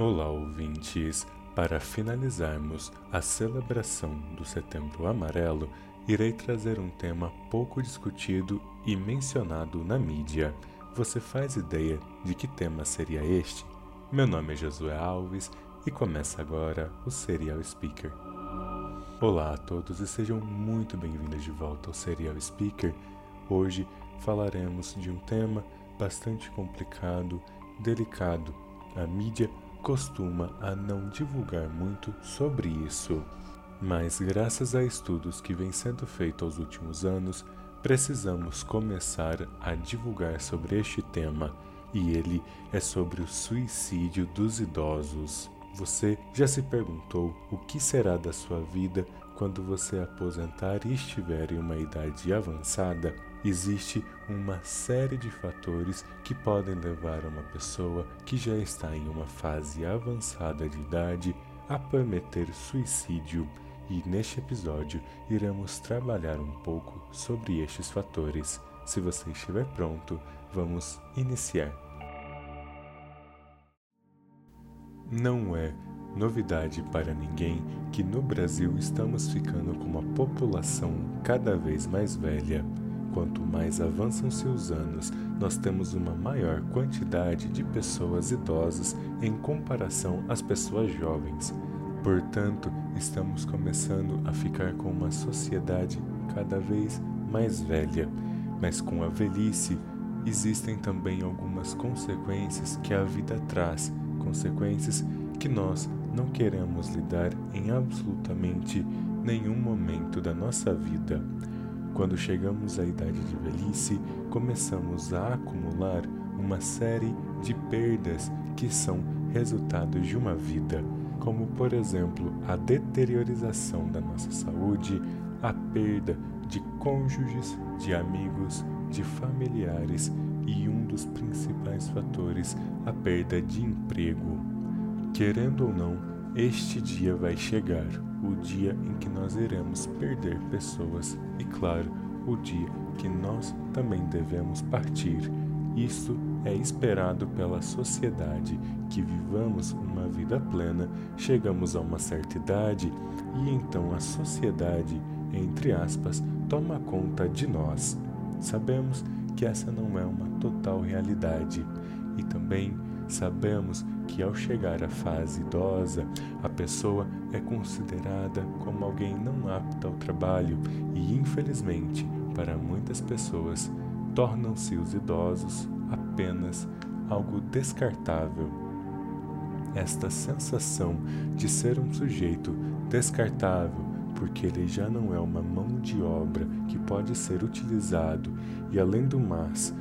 Olá, ouvintes! Para finalizarmos a celebração do Setembro Amarelo, irei trazer um tema pouco discutido e mencionado na mídia. Você faz ideia de que tema seria este? Meu nome é Josué Alves e começa agora o Serial Speaker. Olá a todos e sejam muito bem-vindos de volta ao Serial Speaker. Hoje falaremos de um tema bastante complicado, delicado. A mídia costuma a não divulgar muito sobre isso. Mas graças a estudos que vêm sendo feitos aos últimos anos, precisamos começar a divulgar sobre este tema, e ele é sobre o suicídio dos idosos. Você já se perguntou o que será da sua vida quando você aposentar e estiver em uma idade avançada? Existe uma série de fatores que podem levar uma pessoa que já está em uma fase avançada de idade a cometer suicídio. E neste episódio iremos trabalhar um pouco sobre estes fatores. Se você estiver pronto, vamos iniciar. Não é novidade para ninguém que no Brasil estamos ficando com uma população cada vez mais velha. Quanto mais avançam seus anos, nós temos uma maior quantidade de pessoas idosas em comparação às pessoas jovens. Portanto, estamos começando a ficar com uma sociedade cada vez mais velha, mas com a velhice existem também algumas consequências que a vida traz, consequências que nós não queremos lidar em absolutamente nenhum momento da nossa vida. Quando chegamos à idade de velhice, começamos a acumular uma série de perdas que são resultados de uma vida, como por exemplo a deteriorização da nossa saúde, a perda de cônjuges, de amigos, de familiares e um dos principais fatores, a perda de emprego. Querendo ou não, este dia vai chegar, o dia em que nós iremos perder pessoas e, claro, o dia que nós também devemos partir. Isto é esperado pela sociedade, que vivamos uma vida plena, chegamos a uma certa idade e então a sociedade, entre aspas, toma conta de nós. Sabemos que essa não é uma total realidade e também sabemos que ao chegar à fase idosa, a pessoa é considerada como alguém não apta ao trabalho e, infelizmente, para muitas pessoas, tornam-se os idosos apenas algo descartável. Esta sensação de ser um sujeito descartável porque ele já não é uma mão de obra que pode ser utilizado e, além do mais,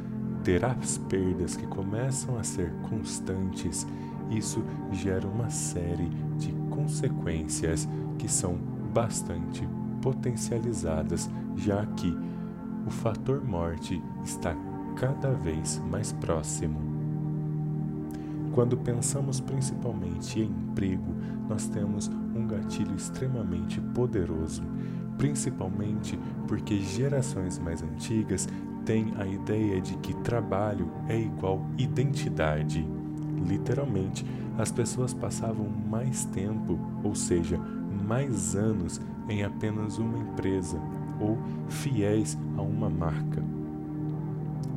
ter as perdas que começam a ser constantes isso gera uma série de consequências que são bastante potencializadas, já que o fator morte está cada vez mais próximo. Quando pensamos principalmente em emprego, nós temos um gatilho extremamente poderoso, principalmente porque gerações mais antigas têm a ideia de que trabalho é igual identidade. Literalmente, as pessoas passavam mais tempo, ou seja, mais anos, em apenas uma empresa ou fiéis a uma marca.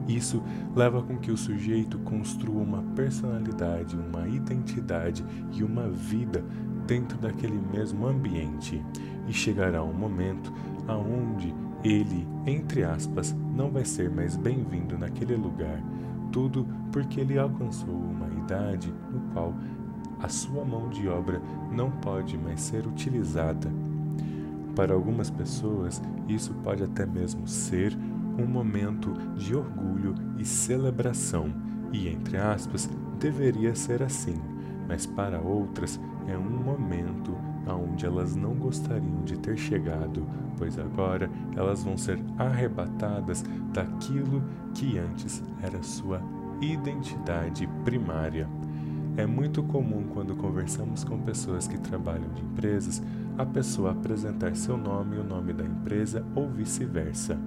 Isso leva com que o sujeito construa uma personalidade, uma identidade e uma vida dentro daquele mesmo ambiente, e chegará um momento aonde ele, entre aspas, não vai ser mais bem-vindo naquele lugar, tudo porque ele alcançou uma idade no qual a sua mão de obra não pode mais ser utilizada. Para algumas pessoas, isso pode até mesmo ser um momento de orgulho e celebração, e entre aspas, deveria ser assim, mas para outras é um momento aonde elas não gostariam de ter chegado, pois agora elas vão ser arrebatadas daquilo que antes era sua identidade primária. É muito comum quando conversamos com pessoas que trabalham de empresas, a pessoa apresentar seu nome e o nome da empresa ou vice-versa.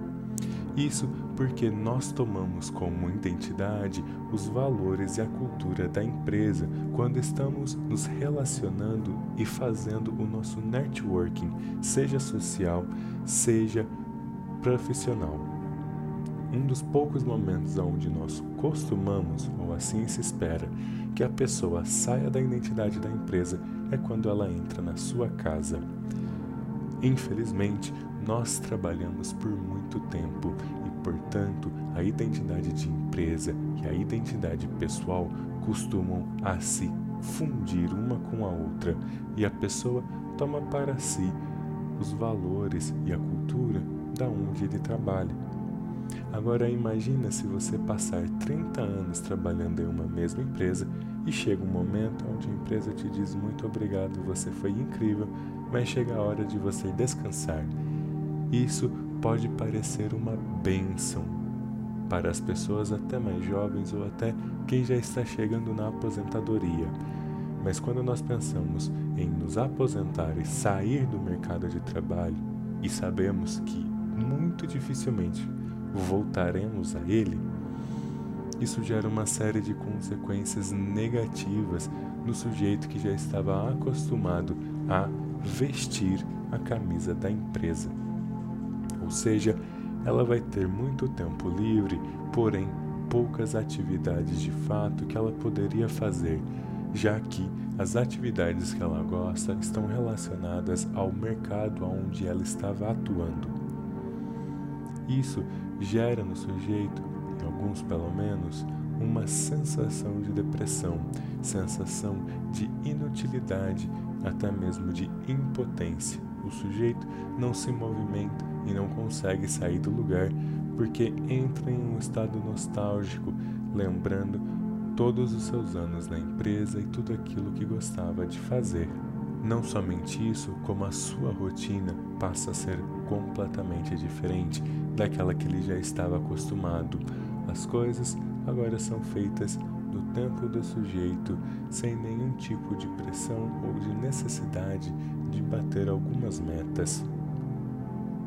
Isso porque nós tomamos como identidade os valores e a cultura da empresa quando estamos nos relacionando e fazendo o nosso networking, seja social, seja profissional. Um dos poucos momentos onde nós costumamos, ou assim se espera, que a pessoa saia da identidade da empresa é quando ela entra na sua casa. Infelizmente, nós trabalhamos por muito tempo e, portanto, a identidade de empresa e a identidade pessoal costumam a se fundir uma com a outra e a pessoa toma para si os valores e a cultura da onde ele trabalha. Agora imagina se você passar 30 anos trabalhando em uma mesma empresa e chega um momento onde a empresa te diz muito obrigado, você foi incrível, mas chega a hora de você descansar. Isso pode parecer uma bênção para as pessoas até mais jovens ou até quem já está chegando na aposentadoria. Mas quando nós pensamos em nos aposentar e sair do mercado de trabalho e sabemos que muito dificilmente voltaremos a ele, isso gera uma série de consequências negativas no sujeito que já estava acostumado a vestir a camisa da empresa. Ou seja, ela vai ter muito tempo livre, porém poucas atividades de fato que ela poderia fazer, já que as atividades que ela gosta estão relacionadas ao mercado onde ela estava atuando. Isso gera no sujeito, em alguns pelo menos, uma sensação de depressão, sensação de inutilidade, até mesmo de impotência. O sujeito não se movimenta e não consegue sair do lugar porque entra em um estado nostálgico, lembrando todos os seus anos na empresa e tudo aquilo que gostava de fazer. Não somente isso, como a sua rotina passa a ser completamente diferente daquela que ele já estava acostumado. As coisas agora são feitas no tempo do sujeito, sem nenhum tipo de pressão ou de necessidade de bater algumas metas.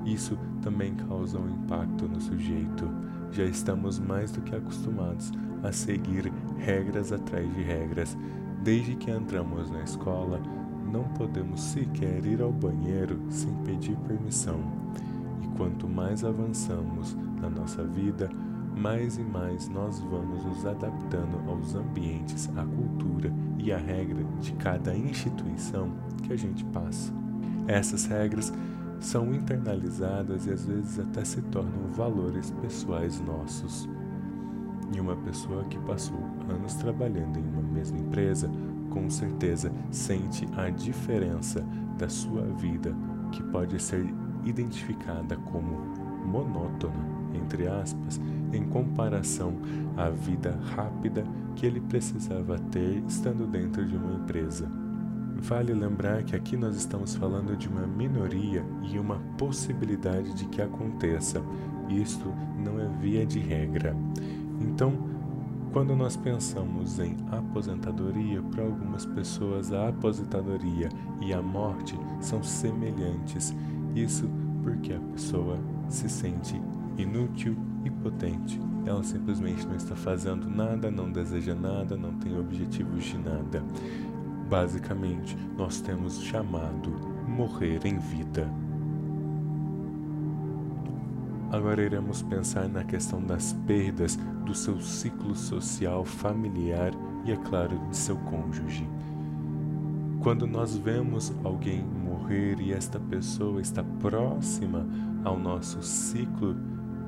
Isso também causa um impacto no sujeito. Já estamos mais do que acostumados a seguir regras atrás de regras. Desde que entramos na escola, não podemos sequer ir ao banheiro sem pedir permissão. E quanto mais avançamos na nossa vida, mais e mais nós vamos nos adaptando aos ambientes, à cultura e à regra de cada instituição que a gente passa. Essas regras são internalizadas e às vezes até se tornam valores pessoais nossos. E uma pessoa que passou anos trabalhando em uma mesma empresa, com certeza sente a diferença da sua vida, que pode ser identificada como monótona, entre aspas, em comparação à vida rápida que ele precisava ter estando dentro de uma empresa. Vale lembrar que aqui nós estamos falando de uma minoria e uma possibilidade de que aconteça. Isto não é via de regra. Então, quando nós pensamos em aposentadoria, para algumas pessoas a aposentadoria e a morte são semelhantes. Isso porque a pessoa se sente inútil e potente. Ela simplesmente não está fazendo nada, não deseja nada, não tem objetivos de nada. Basicamente, nós temos chamado morrer em vida. Agora iremos pensar na questão das perdas do seu ciclo social, familiar e, é claro, de seu cônjuge. Quando nós vemos alguém morrer e esta pessoa está próxima ao nosso ciclo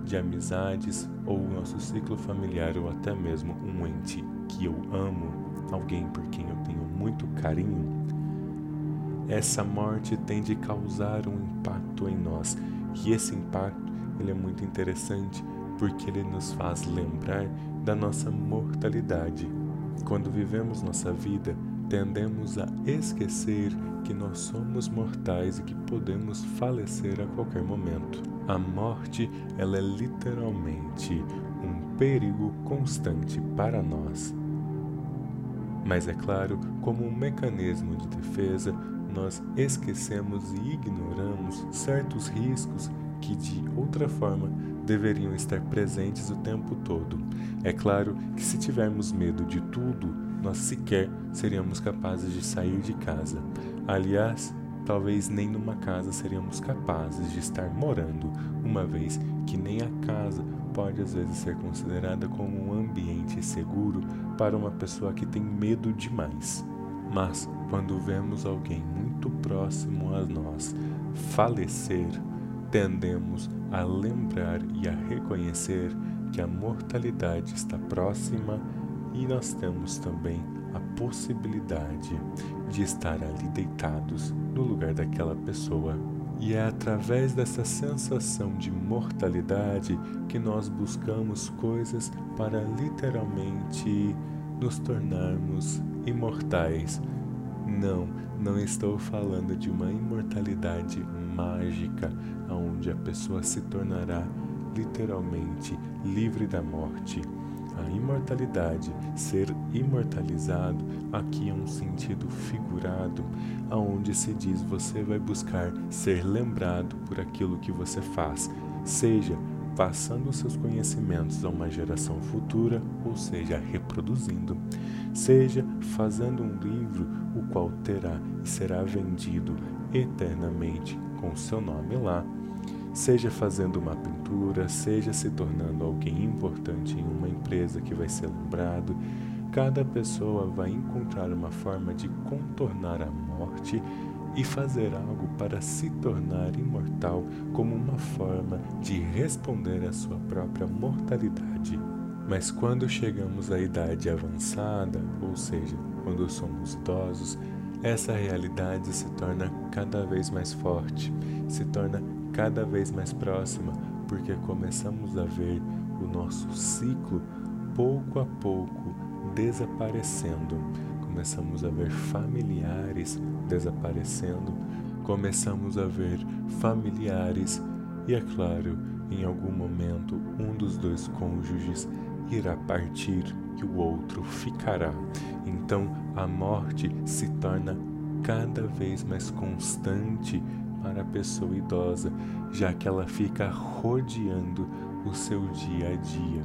de amizades ou o nosso ciclo familiar ou até mesmo um ente que eu amo, alguém por quem eu tenho muito carinho, essa morte tem de causar um impacto em nós. E esse impacto ele é muito interessante porque ele nos faz lembrar da nossa mortalidade. Quando vivemos nossa vida, tendemos a esquecer que nós somos mortais e que podemos falecer a qualquer momento. A morte, ela é literalmente um perigo constante para nós. Mas é claro, como um mecanismo de defesa, nós esquecemos e ignoramos certos riscos que de outra forma deveriam estar presentes o tempo todo. É claro que se tivermos medo de tudo, nós sequer seríamos capazes de sair de casa. Aliás, talvez nem numa casa seríamos capazes de estar morando, uma vez que nem a casa pode às vezes ser considerada como um ambiente seguro para uma pessoa que tem medo demais. Mas quando vemos alguém muito próximo a nós falecer, tendemos a lembrar e a reconhecer que a mortalidade está próxima e nós temos também a possibilidade de estar ali deitados no lugar daquela pessoa. E é através dessa sensação de mortalidade que nós buscamos coisas para literalmente nos tornarmos imortais. Não, não estou falando de uma imortalidade mágica, onde a pessoa se tornará literalmente livre da morte. A imortalidade, ser imortalizado, aqui é um sentido figurado, aonde se diz você vai buscar ser lembrado por aquilo que você faz, seja passando seus conhecimentos a uma geração futura, ou seja, reproduzindo, seja fazendo um livro o qual terá e será vendido eternamente com seu nome lá, seja fazendo uma pintura, seja se tornando alguém importante em uma empresa que vai ser lembrado, cada pessoa vai encontrar uma forma de contornar a morte e fazer algo para se tornar imortal como uma forma de responder à sua própria mortalidade. Mas quando chegamos à idade avançada, ou seja, quando somos idosos, essa realidade se torna cada vez mais forte, se torna cada vez mais próxima, porque começamos a ver o nosso ciclo pouco a pouco desaparecendo. Começamos a ver familiares desaparecendo, começamos a ver familiares e, é claro, em algum momento um dos dois cônjuges irá partir e o outro ficará. Então a morte se torna cada vez mais constante para a pessoa idosa, já que ela fica rodeando o seu dia a dia.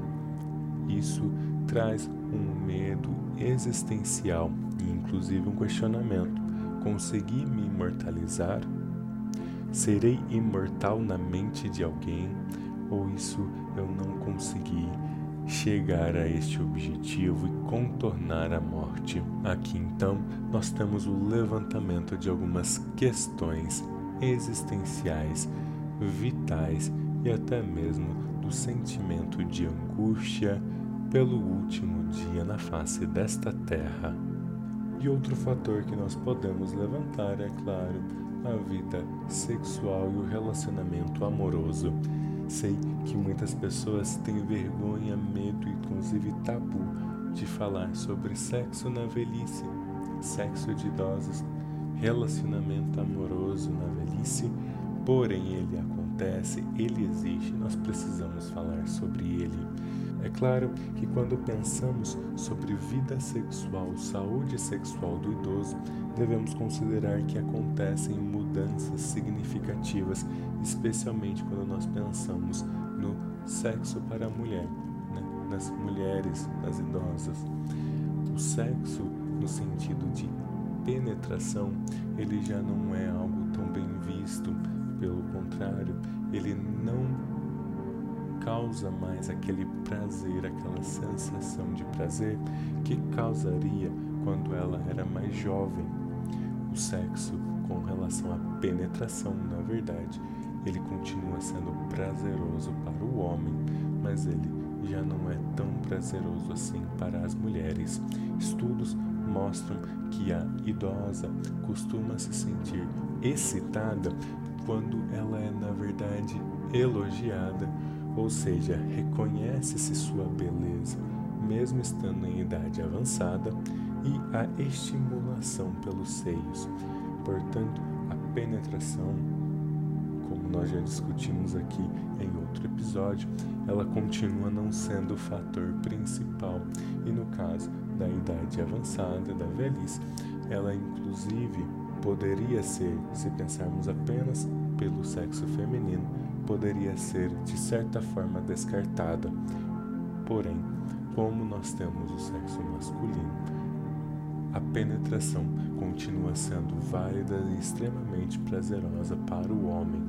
Isso traz um medo existencial e inclusive um questionamento: consegui me imortalizar? Serei imortal na mente de alguém? Ou isso eu não consegui chegar a este objetivo e contornar a morte. Aqui então nós temos o levantamento de algumas questões existenciais, vitais e até mesmo do sentimento de angústia pelo último dia na face desta terra. E outro fator que nós podemos levantar é, claro, a vida sexual e o relacionamento amoroso. Sei que muitas pessoas têm vergonha, medo e inclusive tabu de falar sobre sexo na velhice, sexo de idosos, relacionamento amoroso na velhice, porém ele acontece, ele existe, nós precisamos falar sobre ele. É claro que quando pensamos sobre vida sexual, saúde sexual do idoso, devemos considerar que acontecem mudanças significativas, especialmente quando nós pensamos no sexo para a mulher, né? nas mulheres, nas idosas. O sexo, no sentido de penetração, ele já não é algo tão bem visto, pelo contrário, ele não causa mais aquele prazer, aquela sensação de prazer que causaria quando ela era mais jovem. O sexo, com relação à penetração, na verdade, ele continua sendo prazeroso para o homem, mas ele já não é tão prazeroso assim para as mulheres. Estudos mostram que a idosa costuma se sentir excitada quando ela é, na verdade, elogiada ou seja, reconhece-se sua beleza, mesmo estando em idade avançada, e a estimulação pelos seios. Portanto, a penetração, como nós já discutimos aqui em outro episódio, ela continua não sendo o fator principal. E no caso da idade avançada, da velhice, ela inclusive poderia ser, se pensarmos apenas pelo sexo feminino, poderia ser de certa forma descartada. Porém, como nós temos o sexo masculino, a penetração continua sendo válida e extremamente prazerosa para o homem.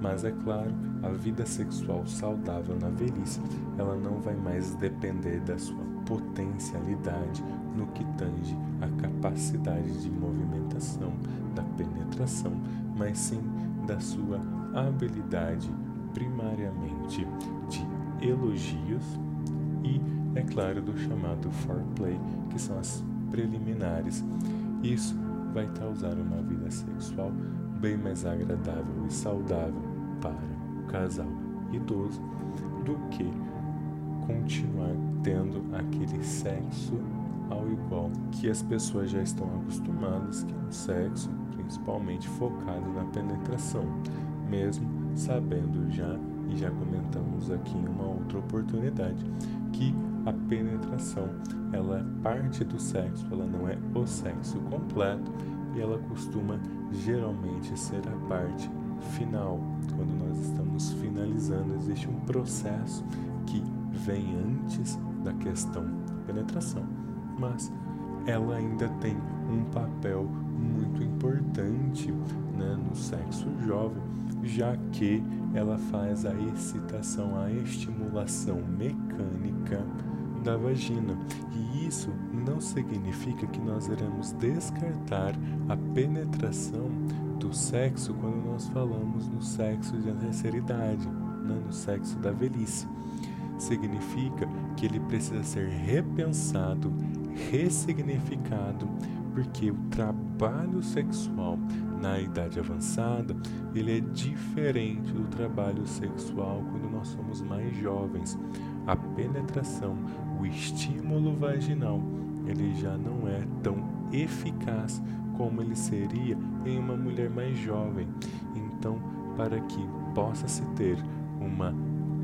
Mas é claro, a vida sexual saudável na velhice, ela não vai mais depender da sua potencialidade no que tange a capacidade de movimentação, da penetração, mas sim da sua habilidade primariamente de elogios e, é claro, do chamado foreplay, que são as preliminares. Isso vai causar uma vida sexual bem mais agradável e saudável para o casal idoso do que continuar tendo aquele sexo ao igual que as pessoas já estão acostumadas, que é um sexo principalmente focado na penetração, mesmo sabendo já e já comentamos aqui em uma outra oportunidade que a penetração ela é parte do sexo, ela não é o sexo completo e ela costuma geralmente ser a parte final. Quando nós estamos finalizando, existe um processo que vem antes da questão da penetração, mas ela ainda tem um papel muito importante né, no sexo jovem, já que ela faz a excitação, a estimulação mecânica da vagina. E isso não significa que nós iremos descartar a penetração do sexo quando nós falamos no sexo da terceira idade, né, no sexo da velhice. Significa que ele precisa ser repensado, ressignificado, porque o trabalho sexual na idade avançada, ele é diferente do trabalho sexual quando nós somos mais jovens. A penetração, o estímulo vaginal, ele já não é tão eficaz como ele seria em uma mulher mais jovem. Então, para que possa se ter uma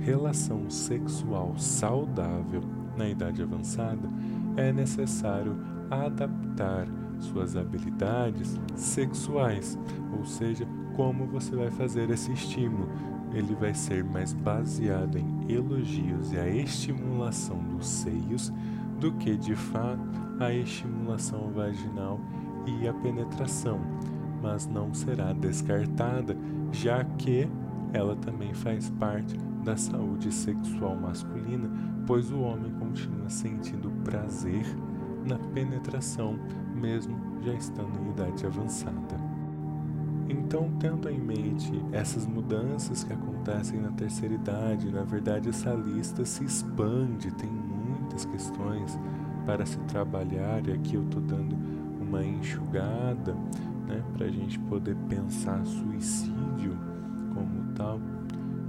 relação sexual saudável na idade avançada, é necessário adaptar suas habilidades sexuais, ou seja, como você vai fazer esse estímulo. Ele vai ser mais baseado em elogios e a estimulação dos seios do que de fato a estimulação vaginal e a penetração, mas não será descartada, já que ela também faz parte da saúde sexual masculina, pois o homem continua sentindo prazer na penetração, mesmo já estando em idade avançada. Então, tendo em mente essas mudanças que acontecem na terceira idade, na verdade essa lista se expande, tem muitas questões para se trabalhar, e aqui eu estou dando uma enxugada né, para a gente poder pensar suicídio como tal.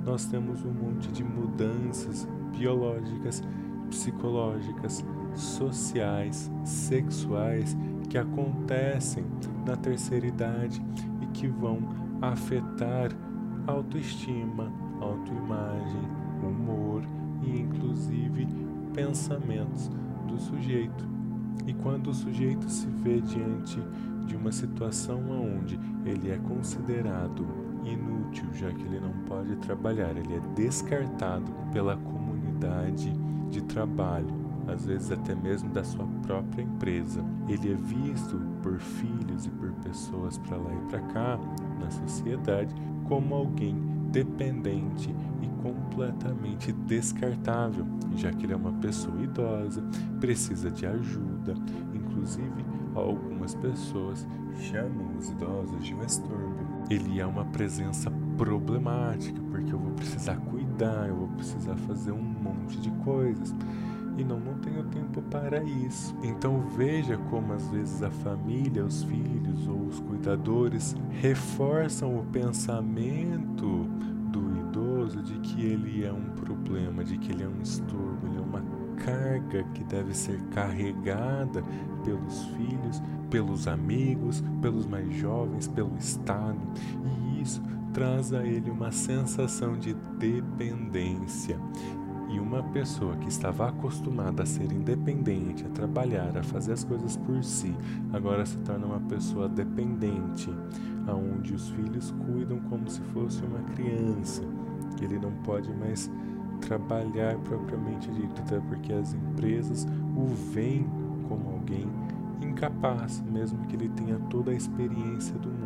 Nós temos um monte de mudanças biológicas, psicológicas, sociais, sexuais que acontecem na terceira idade e que vão afetar autoestima, autoimagem, humor e inclusive pensamentos do sujeito. E quando o sujeito se vê diante de uma situação onde ele é considerado inútil, já que ele não pode trabalhar, ele é descartado pela comunidade de trabalho, às vezes até mesmo da sua própria empresa. Ele é visto por filhos e por pessoas para lá e para cá na sociedade como alguém dependente e completamente descartável, já que ele é uma pessoa idosa, precisa de ajuda. Inclusive, algumas pessoas chamam os idosos de um estorbo. Ele é uma presença problemática, porque eu vou precisar cuidar, eu vou precisar fazer um monte de coisas e não, não tenho tempo para isso. Então veja como às vezes a família, os filhos ou os cuidadores reforçam o pensamento do idoso de que ele é um problema, de que ele é um estorbo, ele é uma carga que deve ser carregada pelos filhos, pelos amigos, pelos mais jovens, pelo Estado. E isso traz a ele uma sensação de dependência. E uma pessoa que estava acostumada a ser independente, a trabalhar, a fazer as coisas por si, agora se torna uma pessoa dependente, aonde os filhos cuidam como se fosse uma criança. ele não pode mais trabalhar propriamente dito, até porque as empresas o veem como alguém incapaz, mesmo que ele tenha toda a experiência do mundo.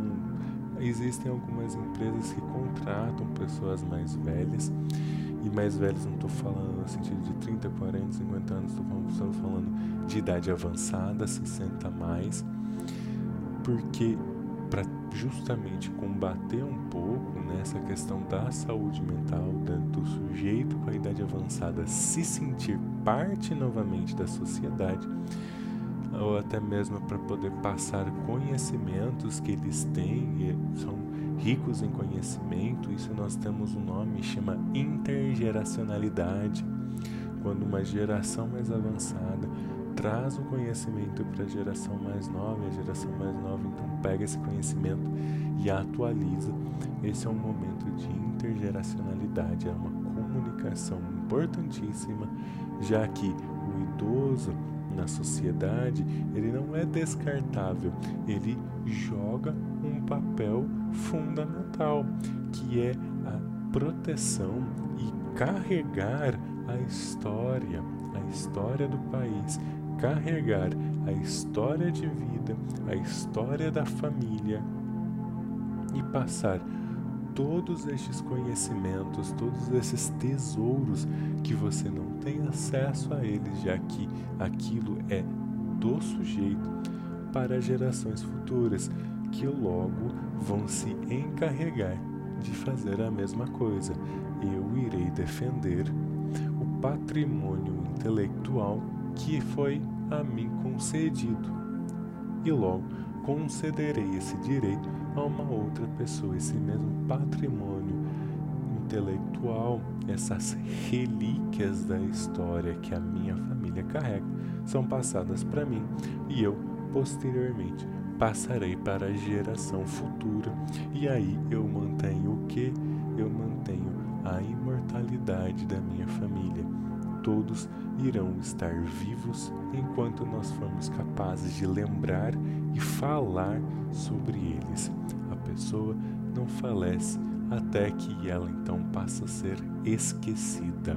Existem algumas empresas que contratam pessoas mais velhas, e mais velhos não estou falando no sentido de 30, 40, 50 anos, estou falando de idade avançada, 60 mais, porque para justamente combater um pouco nessa questão da saúde mental, do sujeito com a idade avançada se sentir parte novamente da sociedade, ou até mesmo para poder passar conhecimentos que eles têm, são ricos em conhecimento, isso nós temos um nome, chama intergeracionalidade. Quando uma geração mais avançada traz o conhecimento para a geração mais nova, e a geração mais nova então pega esse conhecimento e atualiza. Esse é um momento de intergeracionalidade, é uma comunicação importantíssima, já que o idoso na sociedade, ele não é descartável, ele joga um papel fundamental, que é a proteção e carregar a história, a história do país, carregar a história de vida, a história da família e passar todos estes conhecimentos, todos esses tesouros que você não tem acesso a eles, já que aquilo é do sujeito para gerações futuras, que logo vão se encarregar de fazer a mesma coisa. Eu irei defender o patrimônio intelectual que foi a mim concedido, e logo concederei esse direito a uma outra pessoa, esse mesmo patrimônio intelectual, essas relíquias da história que a minha família carrega, são passadas para mim e eu, posteriormente, passarei para a geração futura. E aí eu mantenho o que? Eu mantenho a imortalidade da minha família. Todos irão estar vivos enquanto nós formos capazes de lembrar e falar sobre eles. A pessoa não falece até que ela então passa a ser esquecida.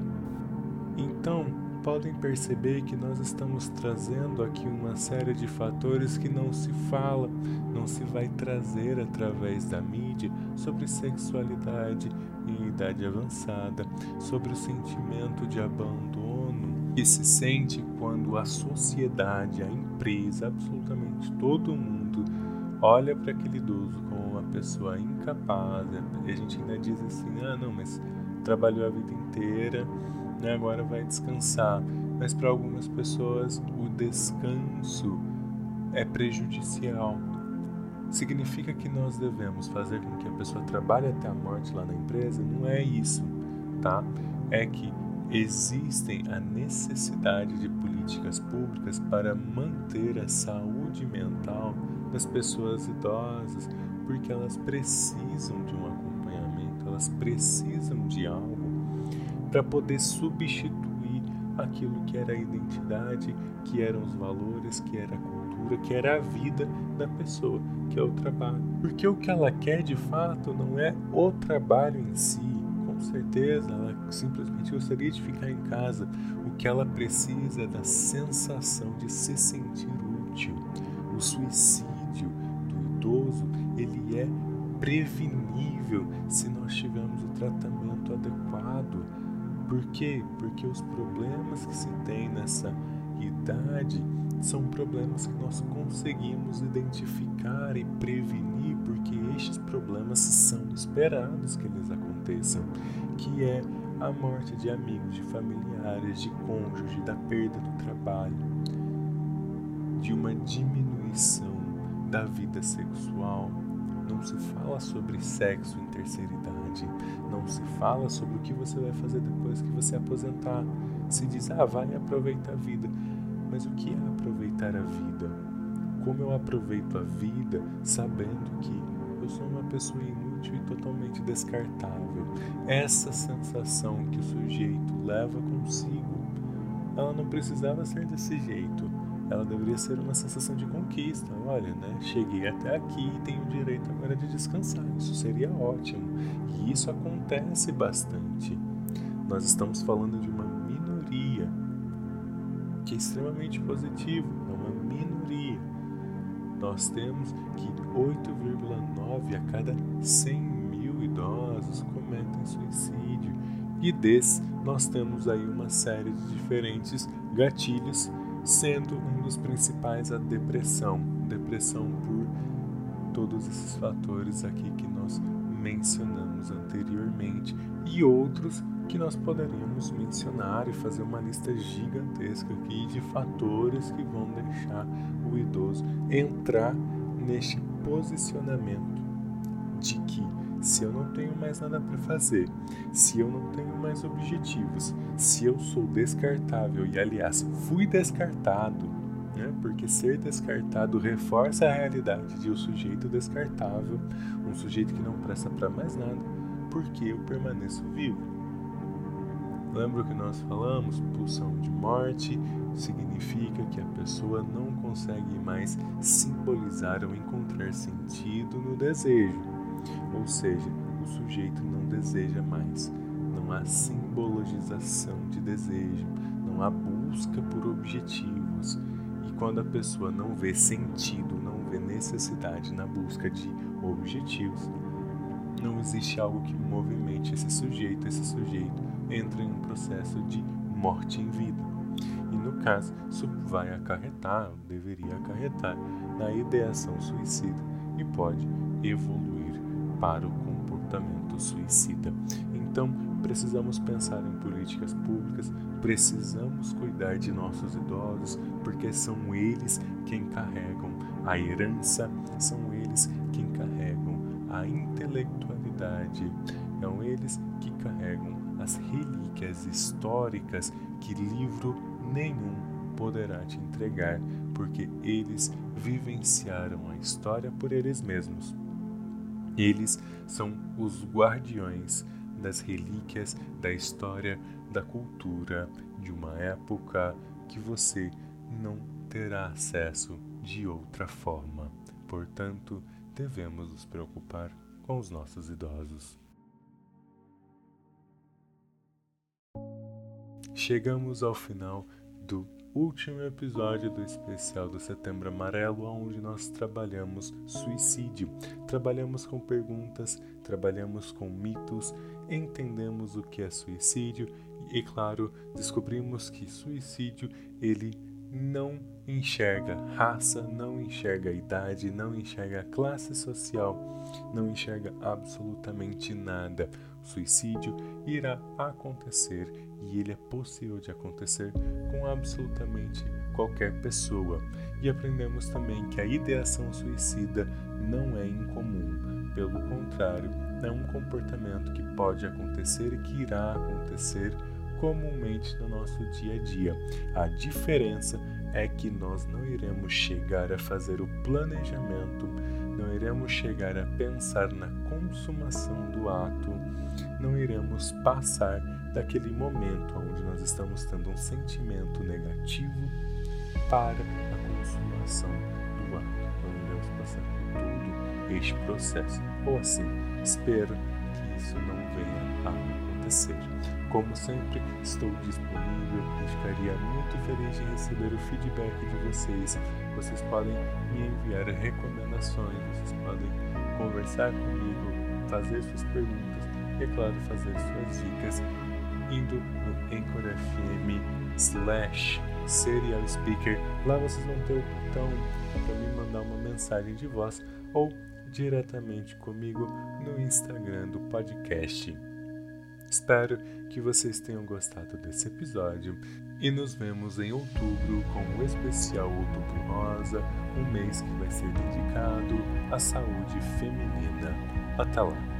Então, podem perceber que nós estamos trazendo aqui uma série de fatores que não se fala, não se vai trazer através da mídia sobre sexualidade em idade avançada, sobre o sentimento de abandono que se sente quando a sociedade, a empresa, absolutamente todo mundo olha para aquele idoso como uma pessoa incapaz. E a gente ainda diz assim: ah, não, mas trabalhou a vida inteira, né, agora vai descansar. Mas para algumas pessoas o descanso é prejudicial. Significa que nós devemos fazer com que a pessoa trabalhe até a morte lá na empresa? Não é isso, tá? É que existem a necessidade de políticas públicas para manter a saúde mental das pessoas idosas, porque elas precisam de um acompanhamento, elas precisam de algo para poder substituir aquilo que era a identidade, que eram os valores, que era a que era a vida da pessoa, que é o trabalho. Porque o que ela quer de fato não é o trabalho em si, certeza, ela simplesmente gostaria de ficar em casa. O que ela precisa é da sensação de se sentir útil. O suicídio do idoso, ele é prevenível se nós tivermos o tratamento adequado. Por quê? Porque os problemas que se tem nessa idade são problemas que nós conseguimos identificar e prevenir, porque estes problemas são esperados que eles aconteçam, que é a morte de amigos, de familiares, de cônjuge, da perda do trabalho, de uma diminuição da vida sexual. Não se fala sobre sexo em terceira idade, não se fala sobre o que você vai fazer depois que você aposentar. Se diz, ah, vai aproveitar a vida mas o que é aproveitar a vida? Como eu aproveito a vida sabendo que eu sou uma pessoa inútil e totalmente descartável? Essa sensação que o sujeito leva consigo, ela não precisava ser desse jeito. ela deveria ser uma sensação de conquista. Olha, né? Cheguei até aqui e tenho o direito agora de descansar. Isso seria ótimo. E isso acontece bastante. Nós estamos falando de uma que é extremamente positivo, é uma minoria. Nós temos que 8,9 a cada 100 mil idosos cometem suicídio. E desses, nós temos aí uma série de diferentes gatilhos sendo um dos principais a depressão. Depressão por todos esses fatores aqui que nós mencionamos anteriormente e outros que nós poderíamos mencionar e fazer uma lista gigantesca aqui de fatores que vão deixar o idoso entrar neste posicionamento de que se eu não tenho mais nada para fazer, se eu não tenho mais objetivos, se eu sou descartável e, aliás, fui descartado, né? porque ser descartado reforça a realidade de um sujeito descartável, um sujeito que não presta para mais nada, porque eu permaneço vivo. Lembra o que nós falamos? Pulsão de morte significa que a pessoa não consegue mais simbolizar ou encontrar sentido no desejo. Ou seja, o sujeito não deseja mais. Não há simbologização de desejo, não há busca por objetivos. E quando a pessoa não vê sentido, não vê necessidade na busca de objetivos, não existe algo que movimente esse sujeito. Esse sujeito entra em um processo de morte em vida. E no caso, isso vai acarretar, deveria acarretar, na ideação suicida e pode evoluir para o comportamento suicida. Então, precisamos pensar em políticas públicas, precisamos cuidar de nossos idosos, porque são eles quem carregam a herança, são eles quem carregam a intelectualidade, são eles que carregam as relíquias históricas que livro nenhum poderá te entregar, porque eles vivenciaram a história por eles mesmos. Eles são os guardiões das relíquias da história, da cultura de uma época que você não terá acesso de outra forma. Portanto, devemos nos preocupar com os nossos idosos. Chegamos ao final do último episódio do especial do Setembro Amarelo, onde nós trabalhamos suicídio. Trabalhamos com perguntas, trabalhamos com mitos, entendemos o que é suicídio e, claro, descobrimos que suicídio ele não enxerga raça, não enxerga idade, não enxerga classe social, não enxerga absolutamente nada. O suicídio irá acontecer e ele é possível de acontecer com absolutamente qualquer pessoa. E aprendemos também que a ideação suicida não é incomum, pelo contrário, é um comportamento que pode acontecer e que irá acontecer comumente no nosso dia a dia. A diferença é que nós não iremos chegar a fazer o planejamento, não iremos chegar a pensar na consumação do ato, não iremos passar daquele momento onde nós estamos tendo um sentimento negativo para a consumação do ato. Não iremos passar por todo este processo. Ou assim, espero que isso não venha a acontecer. Como sempre, estou disponível e ficaria muito feliz de receber o feedback de vocês. Vocês podem me enviar recomendações, vocês podem conversar comigo, fazer suas perguntas e, é claro, fazer suas dicas indo no Anchor FM slash Serial Speaker. Lá vocês vão ter o botão para me mandar uma mensagem de voz ou diretamente comigo no Instagram do podcast. Espero que vocês tenham gostado desse episódio e nos vemos em outubro com o especial Outubro Rosa, um mês que vai ser dedicado à saúde feminina. Até lá!